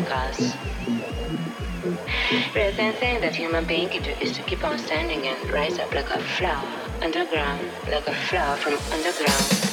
class. Rather than think that human being can do is to keep on standing and rise up like a flower underground, like a flower from underground.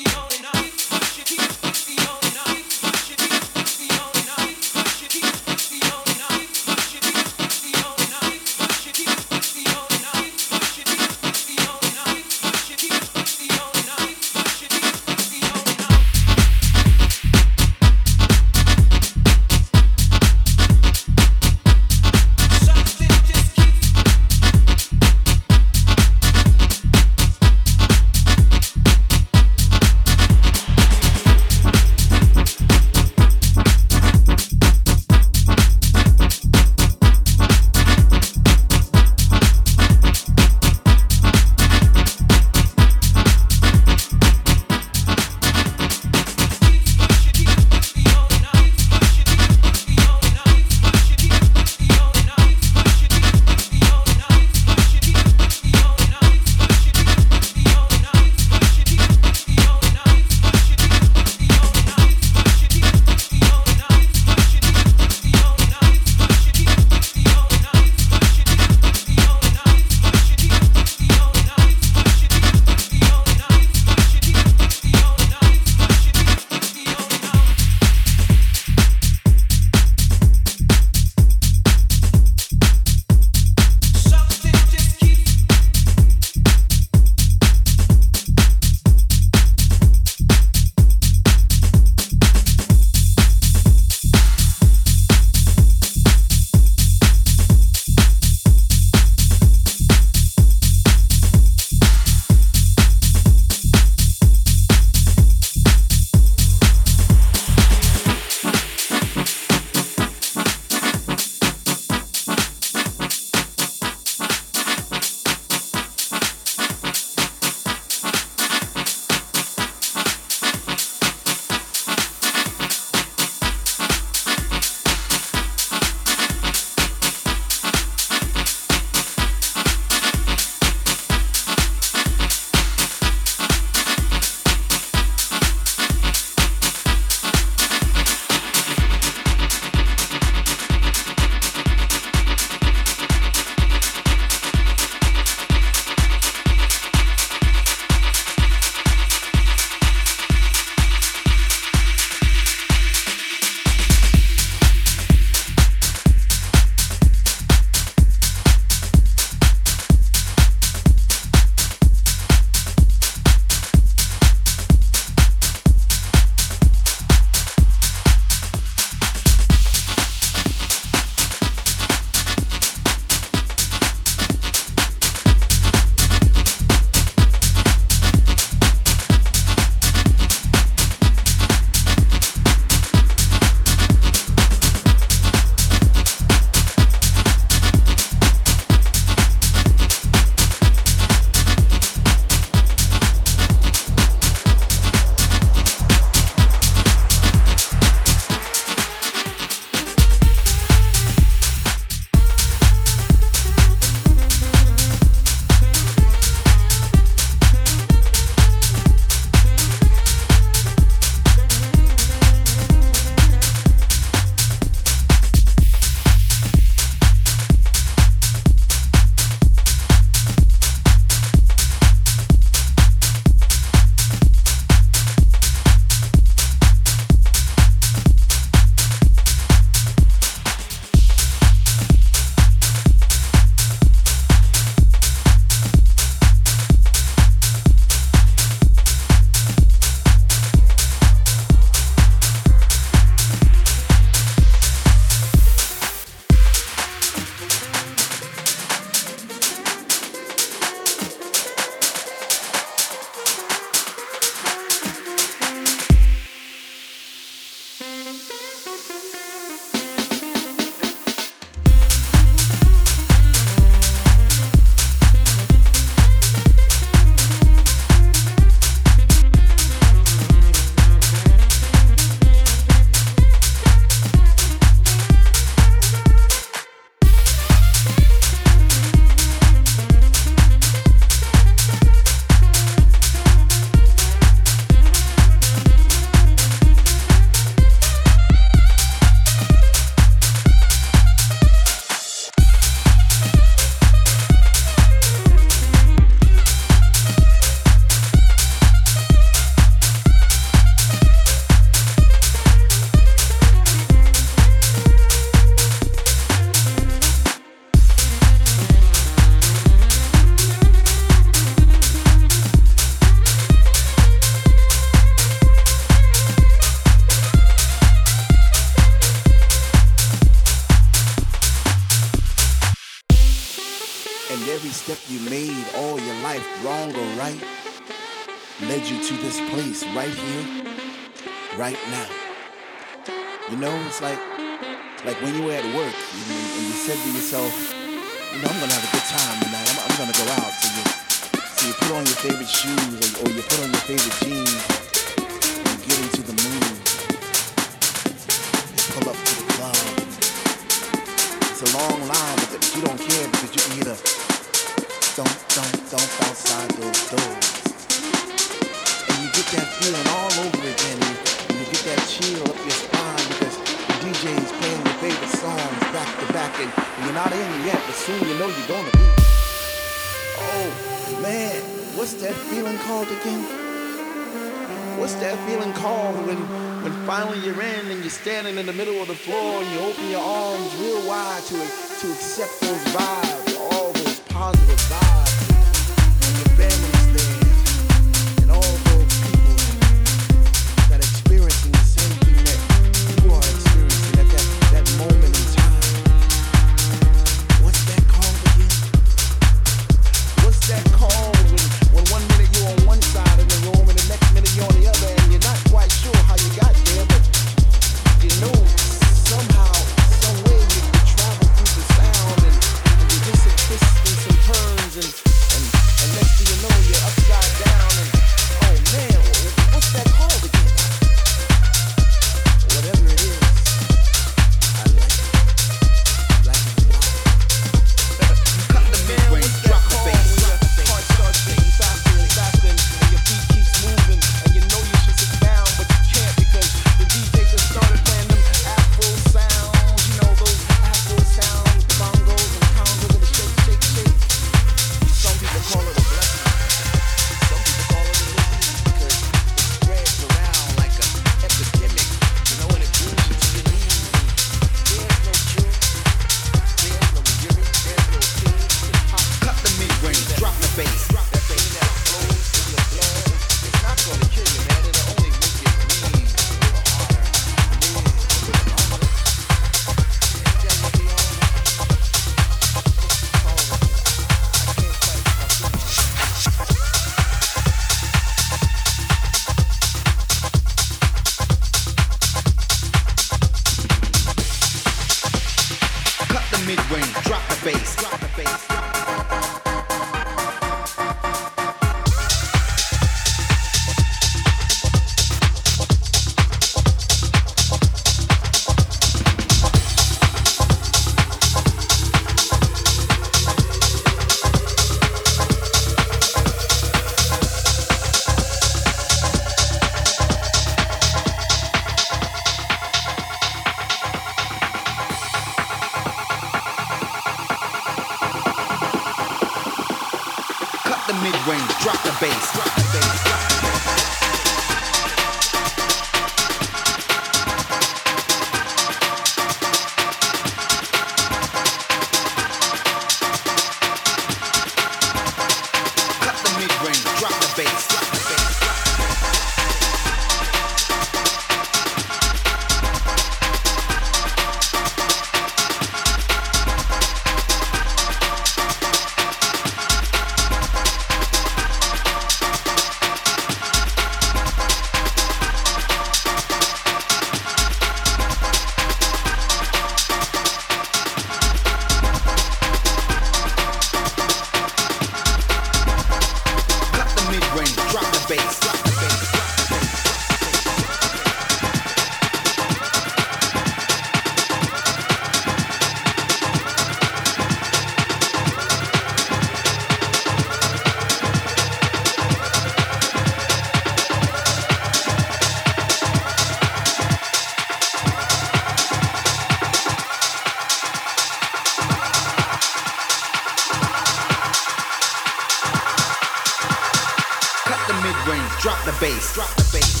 Drop the bass. Drop the bass.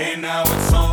Music.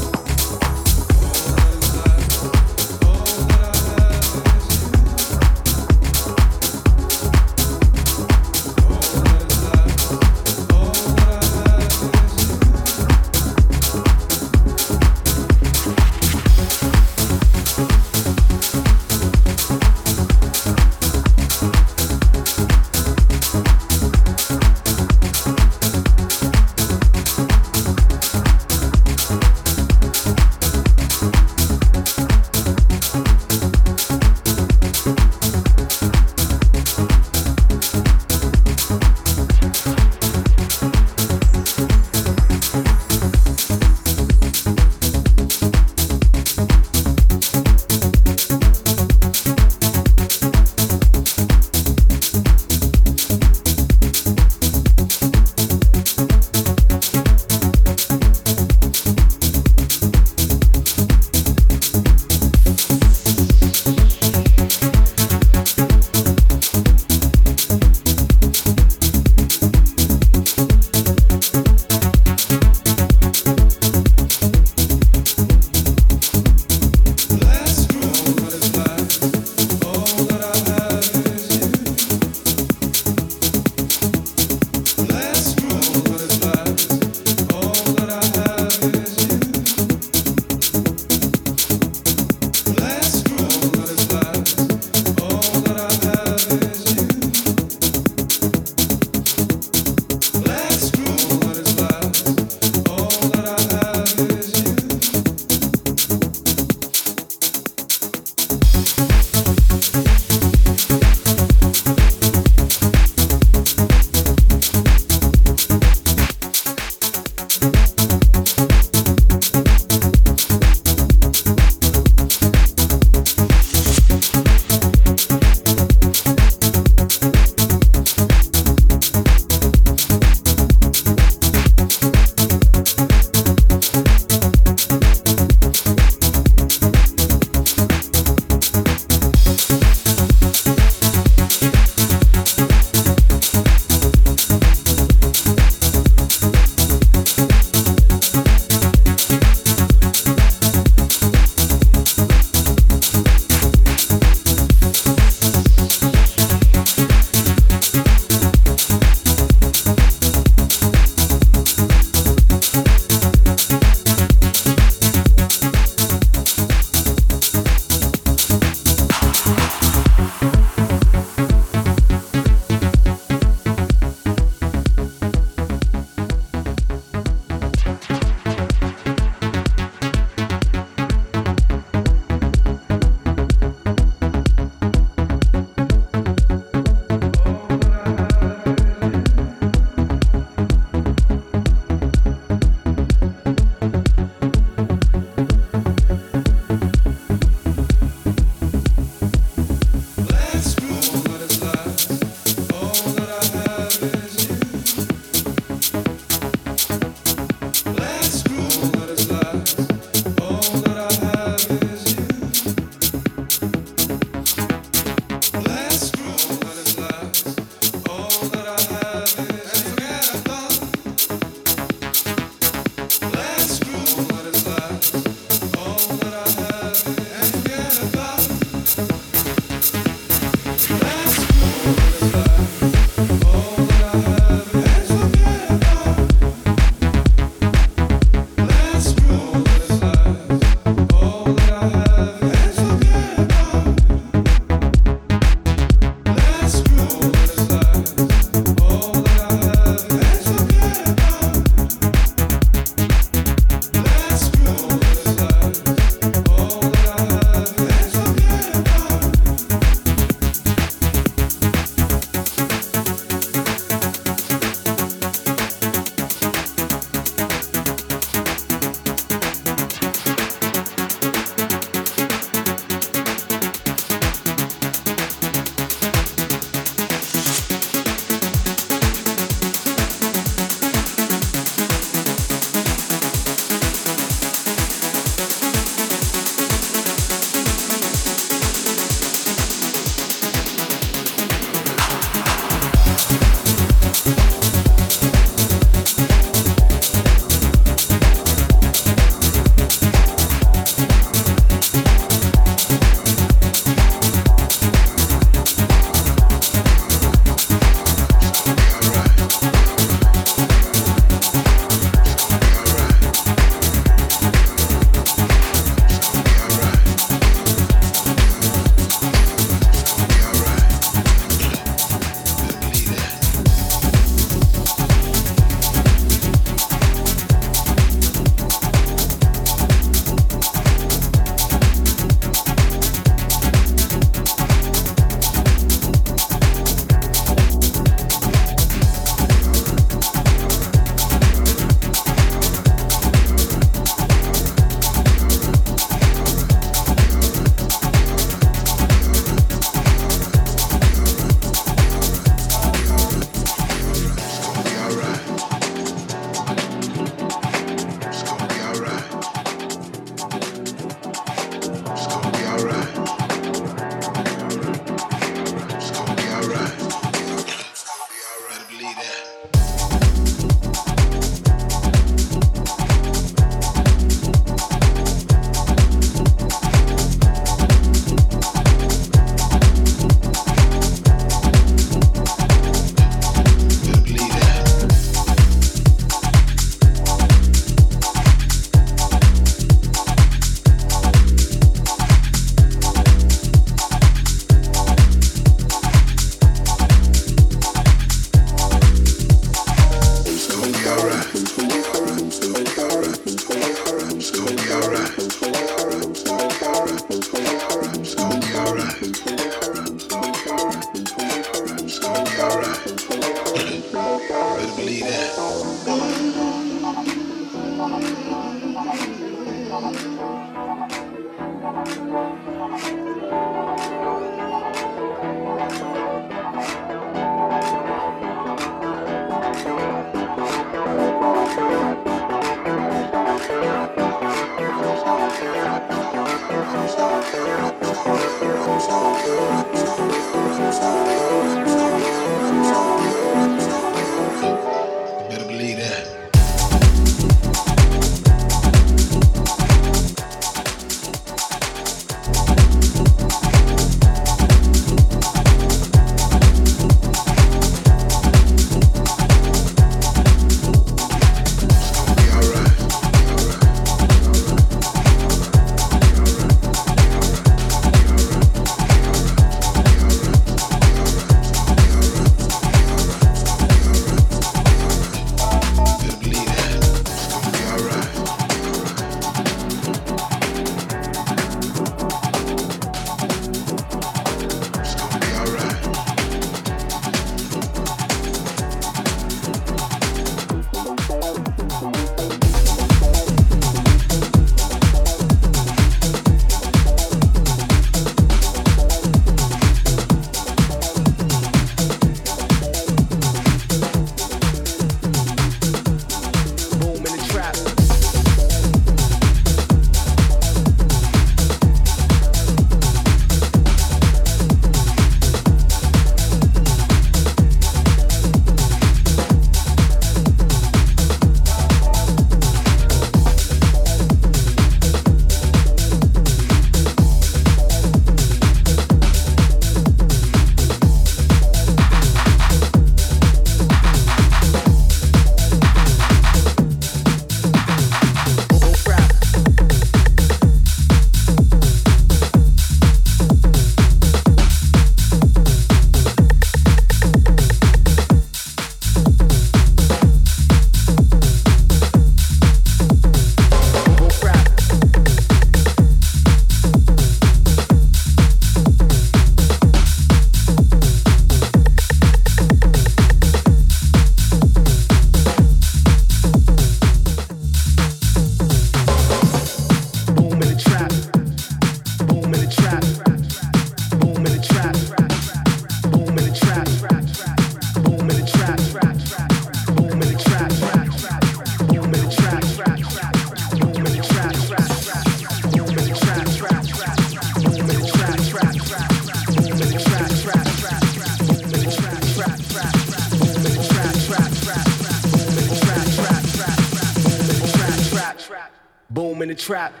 The trap.